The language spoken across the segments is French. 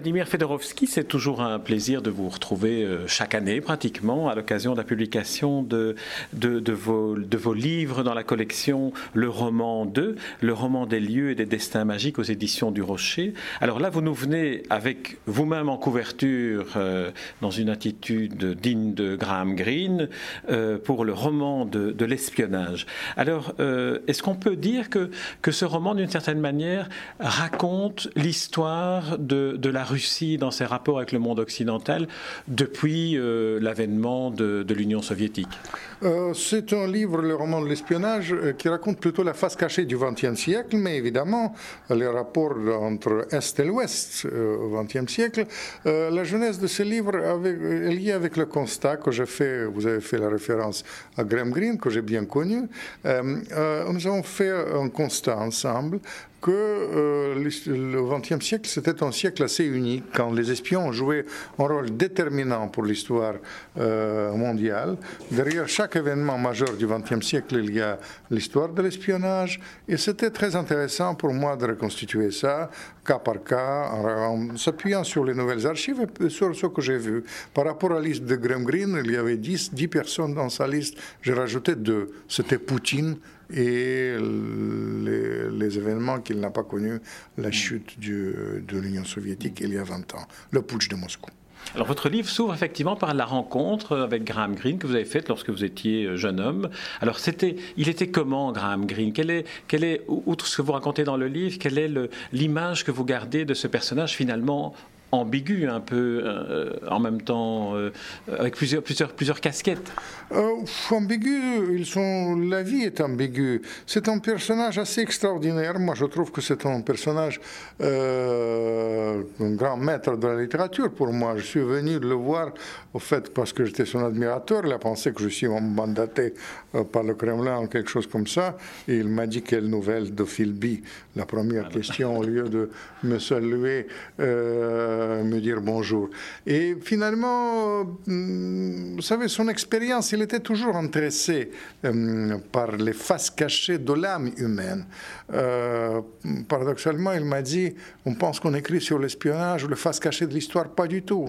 Vladimir Fedorovski, c'est toujours un plaisir de vous retrouver euh, chaque année pratiquement à l'occasion de la publication de, vos, livres dans la collection Le roman 2, Le roman des lieux et des destins magiques aux éditions du Rocher. Alors là, vous nous venez avec vous-même en couverture euh, dans une attitude digne de Graham Greene euh, pour le roman de, l'espionnage. Alors, est-ce qu'on peut dire que, que ce roman, d'une certaine manière, raconte l'histoire de de la Russie dans ses rapports avec le monde occidental depuis euh, l'avènement de, l'Union soviétique euh, C'est un livre, le roman de l'espionnage, euh, qui raconte plutôt la face cachée du XXe siècle, mais évidemment les rapports entre Est et l'Ouest au XXe siècle. la jeunesse de ce livre est liée avec le constat que j'ai fait, vous avez fait la référence à Graham Greene, que j'ai bien connu. nous avons fait un constat ensemble que euh, le XXe siècle, c'était un siècle assez unique, quand les espions ont joué un rôle déterminant pour l'histoire euh, mondiale. Derrière chaque événement majeur du XXe siècle, il y a l'histoire de l'espionnage, et c'était très intéressant pour moi de reconstituer ça, cas par cas, en, s'appuyant sur les nouvelles archives et sur ce que j'ai vu. Par rapport à la liste de Graham Greene, il y avait 10, 10 personnes dans sa liste, j'ai rajouté deux. C'était Poutine et les, événements qu'il n'a pas connus, la chute de l'Union soviétique il y a 20 ans, le putsch de Moscou. Alors votre livre s'ouvre effectivement par la rencontre avec Graham Greene que vous avez faite lorsque vous étiez jeune homme. Alors c'était, il était comment Graham Greene? Quelle est, quelle est, outre ce que vous racontez dans le livre, quelle est l'image que vous gardez de ce personnage finalement ambigu un peu euh, en même temps euh, avec plusieurs, plusieurs, plusieurs casquettes euh, Ambigu, ils sont, la vie est ambiguë. C'est un personnage assez extraordinaire. Moi, je trouve que c'est un personnage, un grand maître de la littérature pour moi. Je suis venu le voir, au fait, parce que j'étais son admirateur. Il a pensé que je suis mandaté par le Kremlin ou quelque chose comme ça. Et il m'a dit quelle nouvelle de Philby. La première ah, question, au lieu de me saluer, me dire bonjour. Et finalement, euh, vous savez, son expérience, il était toujours intéressé euh, par les faces cachées de l'âme humaine. Euh, paradoxalement, il m'a dit, on pense qu'on écrit sur l'espionnage ou les faces cachées de l'histoire, pas du tout.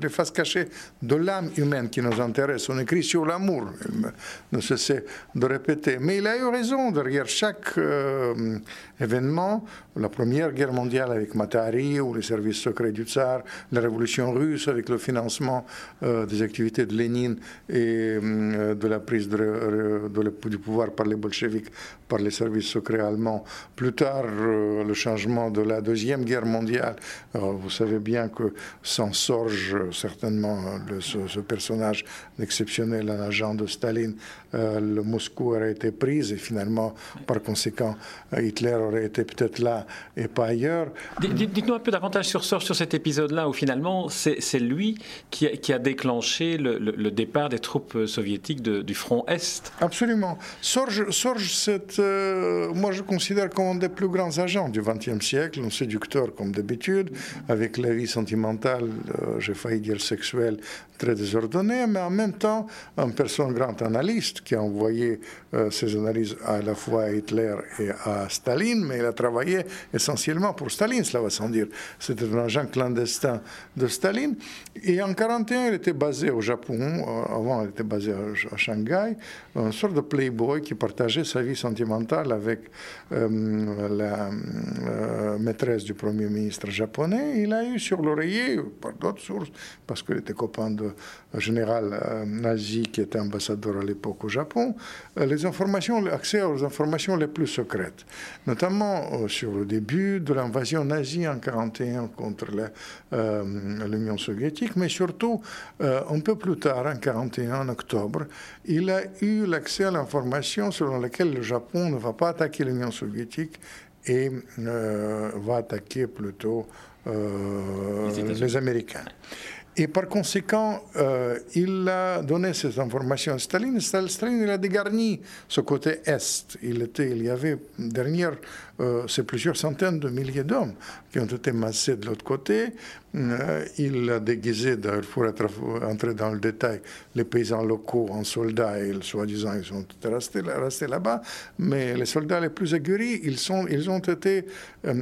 Les faces cachées de l'âme humaine qui nous intéresse. On écrit sur l'amour, ne cessait de répéter. Mais il a eu raison, derrière chaque événement, la Première Guerre mondiale avec Matari ou les services secrets du Tsar, la Révolution russe avec le financement euh, des activités de Lénine et euh, de la prise de, du pouvoir par les bolcheviks, par les services secrets allemands. Plus tard, euh, le changement de la Deuxième Guerre mondiale. vous savez bien que sans Sorge, certainement, ce, personnage exceptionnel, un agent de Staline, le Moscou aurait été pris et finalement, par conséquent, Hitler aurait été peut-être là et pas ailleurs. Dites-nous un peu davantage sur sur cet épisode-là, où finalement c'est lui qui a, déclenché le, départ des troupes soviétiques du front Est. Absolument. Sorge, Sorge euh, moi je considère comme un des plus grands agents du XXe siècle, un séducteur comme d'habitude, avec la vie sentimentale, euh, j'ai failli dire sexuelle, très désordonnée, mais en même temps un personne grand analyste qui a envoyé euh, ses analyses à la fois à Hitler et à Staline, mais il a travaillé essentiellement pour Staline, cela va sans dire. C'était un agent clandestin de Staline. Et en 1941, il était basé au Japon, euh, avant il était basé à, Shanghai, une sorte de playboy qui partageait sa vie sentimentale avec euh, la euh, maîtresse du premier ministre japonais. Il a eu sur l'oreiller, par d'autres sources, parce qu'il était copain de général nazi qui était ambassadeur à l'époque au Japon, les informations, l'accès aux informations les plus secrètes, notamment sur le début de l'invasion nazie en 1941 contre l'Union soviétique, mais surtout euh, un peu plus tard, en 1941, en octobre, il a eu l'accès à l'information selon laquelle le Japon ne va pas attaquer l'Union soviétique et euh, va attaquer plutôt les, Américains. Et par conséquent, euh, il a donné ces informations à Staline. Staline il a dégarni ce côté Est. Il, y avait derrière, euh, c'est plusieurs centaines de milliers d'hommes qui ont été massés de l'autre côté. Euh, il a déguisé, pour être, entrer dans le détail, les paysans locaux en soldats et soi-disant ils sont restés, restés là-bas. Mais les soldats les plus aguerris, ils, sont, ils ont été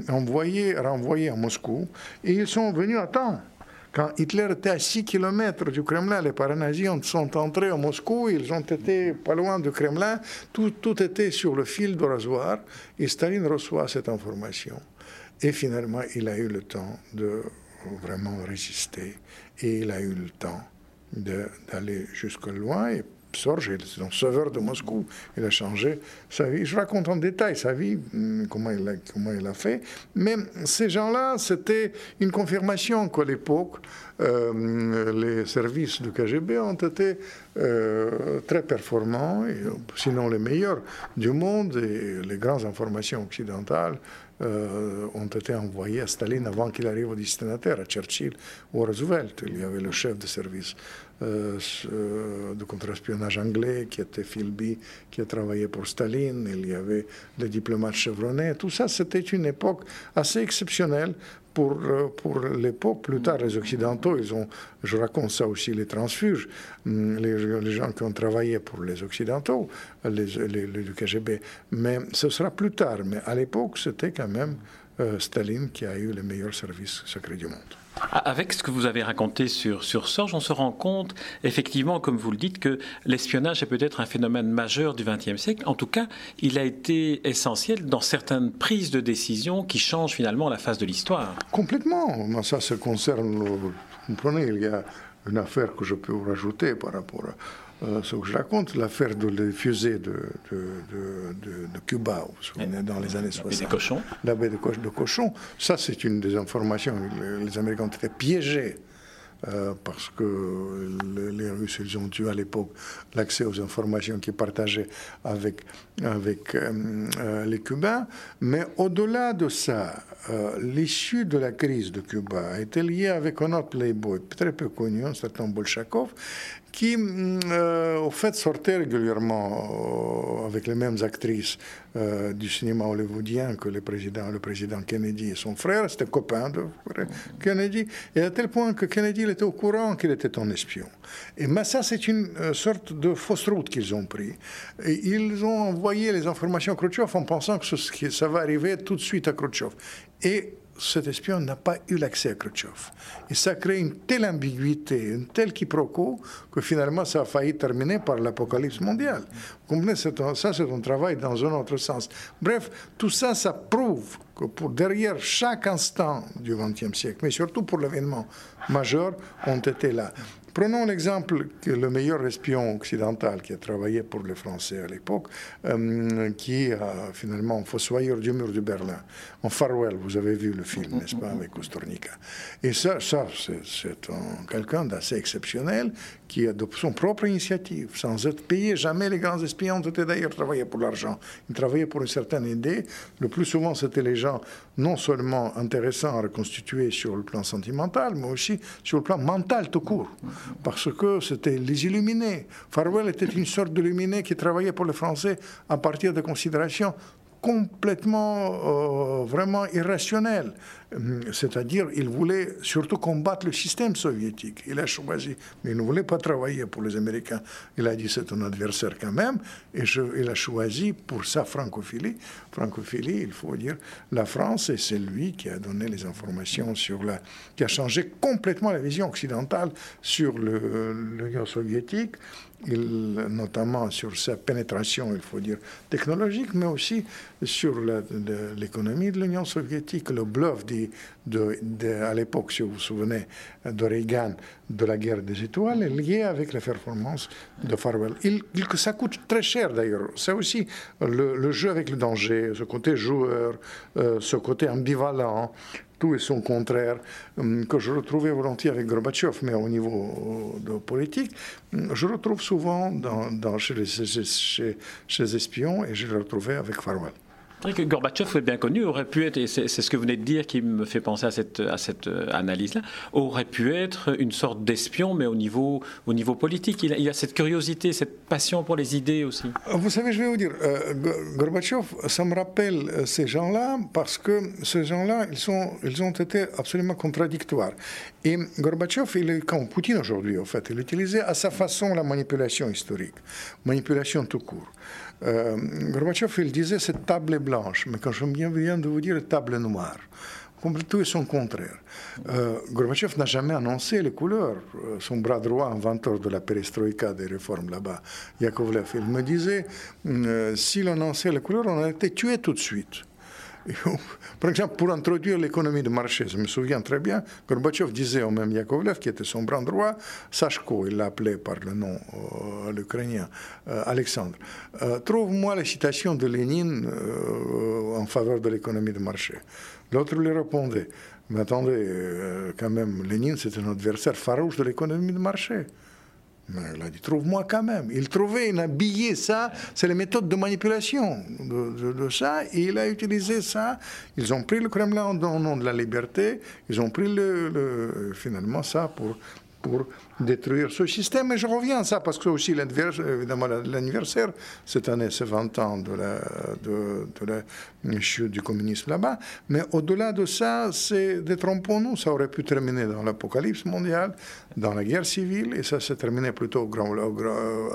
envoyés, renvoyés à Moscou et ils sont venus à temps. Quand Hitler était à 6 km du Kremlin, les paranazis sont entrés à Moscou, ils ont été pas loin du Kremlin, tout, était sur le fil de rasoir, et Staline reçoit cette information. Et finalement, il a eu le temps de vraiment résister, et il a eu le temps d'aller jusque loin, Sorge c'est un sauveur de Moscou. Il a changé sa vie. Je raconte en détail sa vie, hum, comment il a, comment il a fait. Mais ces gens-là, c'était une confirmation qu'à l'époque, les services du KGB ont été euh, très performants, sinon les meilleurs du monde, les grandes informations occidentales euh, ont été envoyées à Staline avant qu'il arrive au destinataire, à Churchill ou à Roosevelt. Il y avait le chef de service euh, euh, de contre-espionnage anglais qui était Philby, qui a travaillé pour Staline, il y avait des diplomates chevronnés. Tout ça, c'était une époque assez exceptionnelle pour, euh, pour l'époque. Plus tard, les Occidentaux, ils ont, je raconte ça aussi, les transfuges, hum, les, gens qui ont travaillé pour les Occidentaux, les, les, le KGB. Mais ce sera plus tard. Mais à l'époque, c'était quand même Staline qui a eu les meilleurs services secrets du monde. Avec ce que vous avez raconté sur, sur Sorge, on se rend compte, effectivement, comme vous le dites, que l'espionnage est peut-être un phénomène majeur du XXe siècle. En tout cas, il a été essentiel dans certaines prises de décision qui changent finalement la face de l'histoire. Complètement. Ça, ça concerne, vous comprenez, il y a une affaire que je peux vous rajouter par rapport à euh, ce que je raconte, l'affaire de fusées de, de, de, Cuba, dans les années 60. La baie des cochons. La baie de, cochons. Ça, c'est une des informations. Les Américains ont été piégés euh, parce que les Russes, ils ont eu à l'époque l'accès aux informations qu'ils partageaient avec, avec euh, les Cubains. Mais au-delà de ça, l'issue de la crise de Cuba a été liée avec un autre playboy très peu connu, un certain Bolchakov, qui, mm, euh, au fait, sortait régulièrement euh, avec les mêmes actrices euh, du cinéma hollywoodien que le président, Kennedy et son frère. C'était copain de Kennedy. Et à tel point que Kennedy était au courant qu'il était un espion. Et mais ça, c'est une sorte de fausse route qu'ils ont pris. Ils ont envoyé les informations à Khrushchev en pensant que ça va arriver tout de suite à Khrushchev. Et cet espion n'a pas eu l'accès à Khrushchev. Et ça crée une telle ambiguïté, une telle quiproquo, que finalement ça a failli terminer par l'apocalypse mondiale. Vous comprenez, ça c'est un travail dans un autre sens. Bref, tout ça, ça prouve que pour derrière chaque instant du XXe siècle, mais surtout pour l'événement majeur, ont été là. Prenons l'exemple que le meilleur espion occidental qui a travaillé pour les Français à l'époque, euh, qui a finalement fossoyeur du mur de Berlin, en Farwell, vous avez vu le film, n'est-ce pas, avec Kostornika. Et ça, ça c'est quelqu'un d'assez exceptionnel qui a de son propre initiative, sans être payé. Jamais les grands espions étaient d'ailleurs travaillé pour l'argent. Ils travaillaient pour une certaine idée. Le plus souvent, c'était les gens non seulement intéressants à reconstituer sur le plan sentimental, mais aussi sur le plan mental tout court parce que c'était les illuminés. Farwell était une sorte d'illuminé qui travaillait pour les Français à partir de considérations complètement, euh, vraiment irrationnelles. Hum, c'est-à-dire, il voulait surtout combattre le système soviétique. Il a choisi, mais il ne voulait pas travailler pour les Américains. Il a dit c'est un adversaire quand même, et il a choisi pour sa francophilie. Francophilie, il faut dire, la France, et c'est lui qui a donné les informations sur la, qui a changé complètement la vision occidentale sur l'Union soviétique notamment sur sa pénétration, il faut dire, technologique, mais aussi sur l'économie de l'Union soviétique, le bluff à l'époque, si vous vous souvenez, de Reagan, de la guerre des étoiles, est lié avec les performances de Farwell. Il, ça coûte très cher d'ailleurs. C'est aussi le, jeu avec le danger, ce côté joueur, euh, ce côté ambivalent, tout et son contraire, hum, que je retrouvais volontiers avec Gorbatchev, mais au niveau de politique, hum, je retrouve souvent chez, les, espions et je le retrouvais avec Farwell. Que Gorbatchev, est bien connu, aurait pu être, et c'est ce que vous venez de dire qui me fait penser à cette, euh, analyse-là, aurait pu être une sorte d'espion, mais au niveau, au niveau politique. Il a, a, cette curiosité, cette passion pour les idées aussi. Vous savez, je vais vous dire, euh, Gorbatchev, ça me rappelle euh, ces gens-là, parce que ces gens-là, ils ont été absolument contradictoires. Et Gorbatchev, il est comme Poutine aujourd'hui, en fait. Il utilisait à sa façon la manipulation historique, manipulation tout court. Euh, Gorbatchev, il disait cette table blanche, mais quand je viens de vous dire table noire, tout est son contraire. Euh, Gorbatchev n'a jamais annoncé les couleurs. Euh, son bras droit, inventeur de la perestroïka, des réformes là-bas, Yakovlev, il me disait euh, s'il annonçait les couleurs, on a été tué tout de suite. Par exemple, pour introduire l'économie de marché, je me souviens très bien, Gorbatchev disait au même Yakovlev, qui était son bras droit, Sachko, il l'appelait par le nom euh, l'Ukrainien, euh, Alexandre, euh, trouve-moi la citation de Lénine en faveur de l'économie de marché. L'autre lui répondait, mais attendez, quand même, Lénine, c'est un adversaire farouche de l'économie de marché. Il a dit, trouve-moi quand même. Il trouvait, il a habillé ça, c'est les méthodes de manipulation de, ça, et il a utilisé ça. Ils ont pris le Kremlin au nom de la liberté, ils ont pris le, finalement ça pour, pour détruire ce système. Et je reviens à ça parce que aussi évidemment l'anniversaire cette année, c'est 20 ans de la, chute du communisme là-bas. Mais au-delà de ça, c'est détrompons-nous. Ça aurait pu terminer dans l'apocalypse mondiale, dans la guerre civile, et ça s'est terminé plutôt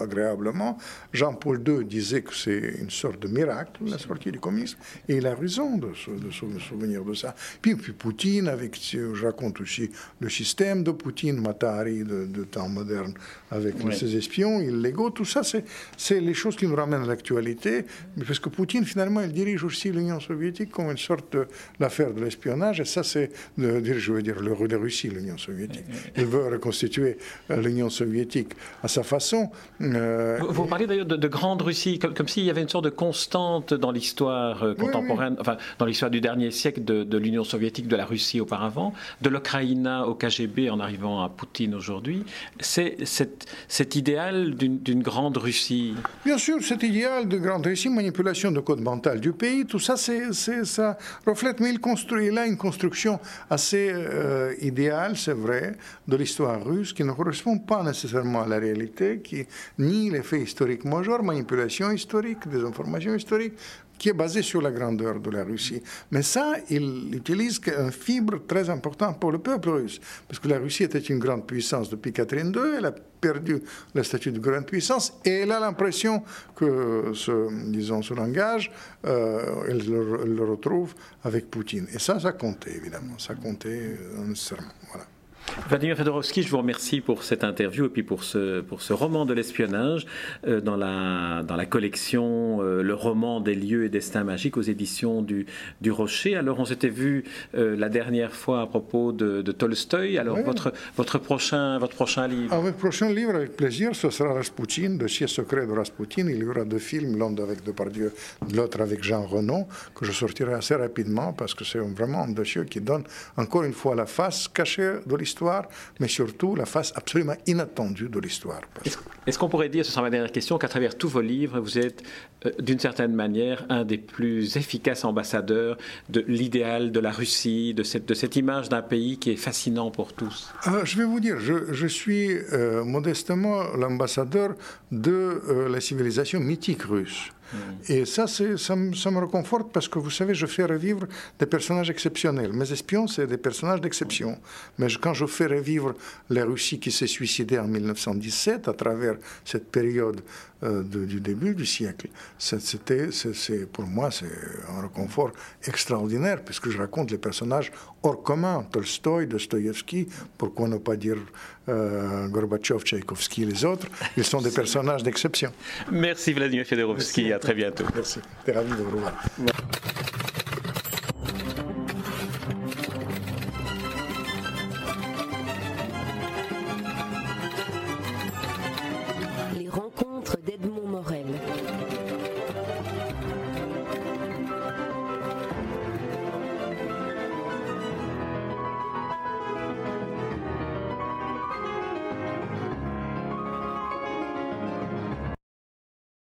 agréablement. Jean-Paul II disait que c'est une sorte de miracle, la sortie du communisme, et il a raison de se, souvenir de ça. Puis, Poutine, avec, je raconte aussi le système de Poutine, Matari, de de temps moderne avec ses espions illégaux. Tout ça, c'est les choses qui nous ramènent à l'actualité. Parce que Poutine, finalement, il dirige aussi l'Union soviétique comme une sorte de l'affaire de l'espionnage. Et ça, c'est, je veux dire, le, de Russie, l'Union soviétique. Il veut reconstituer euh, l'Union soviétique à sa façon. Euh, vous, parlez d'ailleurs de, grande Russie, comme, s'il y avait une sorte de constante dans l'histoire euh, contemporaine, enfin, dans l'histoire du dernier siècle de, de l'Union soviétique, de la Russie auparavant, de l'Ukraine au KGB en arrivant à Poutine aujourd'hui c'est cet, idéal d'une grande Russie. Bien sûr, cet idéal de grande Russie, manipulation de code mental du pays, tout ça, ça reflète, mais il, construit, il a une construction assez euh, idéale, c'est vrai, de l'histoire russe qui ne correspond pas nécessairement à la réalité, qui nie les faits historiques majeurs, manipulation historique, des informations historiques, qui est basé sur la grandeur de la Russie. Mais ça, il utilise un fibre très important pour le peuple russe, parce que la Russie était une grande puissance depuis Catherine II, elle a perdu le statut de grande puissance, et elle a l'impression que, ce, disons, ce langage, euh, elle, le, retrouve avec Poutine. Et ça, ça comptait, évidemment, ça comptait euh, nécessairement. Vladimir Fedorovski, je vous remercie pour cette interview et puis pour ce, pour ce roman de l'espionnage euh, dans, la, dans la collection euh, Le roman des lieux et destins magiques aux éditions du, du Rocher. Alors, on s'était vu euh, la dernière fois à propos de, de Tolstoï. Alors, votre, votre, prochain, votre prochain livre? Ah, Votre prochain livre, avec plaisir, ce sera Rasputin, Dossier secret de Rasputin. Il y aura deux films, l'un avec Depardieu, l'autre avec Jean Renaud, que je sortirai assez rapidement parce que c'est vraiment un dossier qui donne encore une fois la face cachée de l'histoire mais surtout la face absolument inattendue de l'histoire. Est-ce qu'on pourrait dire, ce sera ma dernière question, qu'à travers tous vos livres, vous êtes euh, d'une certaine manière un des plus efficaces ambassadeurs de l'idéal de la Russie, de cette, de cette image d'un pays qui est fascinant pour tous? Ah, Je vais vous dire, je, suis euh, modestement l'ambassadeur de euh, la civilisation mythique russe. Mm. Et ça, ça, ça, me réconforte parce que vous savez, je fais revivre des personnages exceptionnels. Mes espions, c'est des personnages d'exception. Mais quand je fais revivre la Russie qui s'est suicidée en 1917 à travers cette période euh, du début du siècle, c'est, pour moi, c'est un réconfort extraordinaire puisque je raconte les personnages hors commun, Tolstoï, Dostoïevski, pourquoi ne pas dire euh, Gorbatchev, Tchaïkovski et les autres, ils sont des personnages d'exception. Merci Vladimir Fedorovski, à très bientôt. Merci, t'es ravi de vous revoir.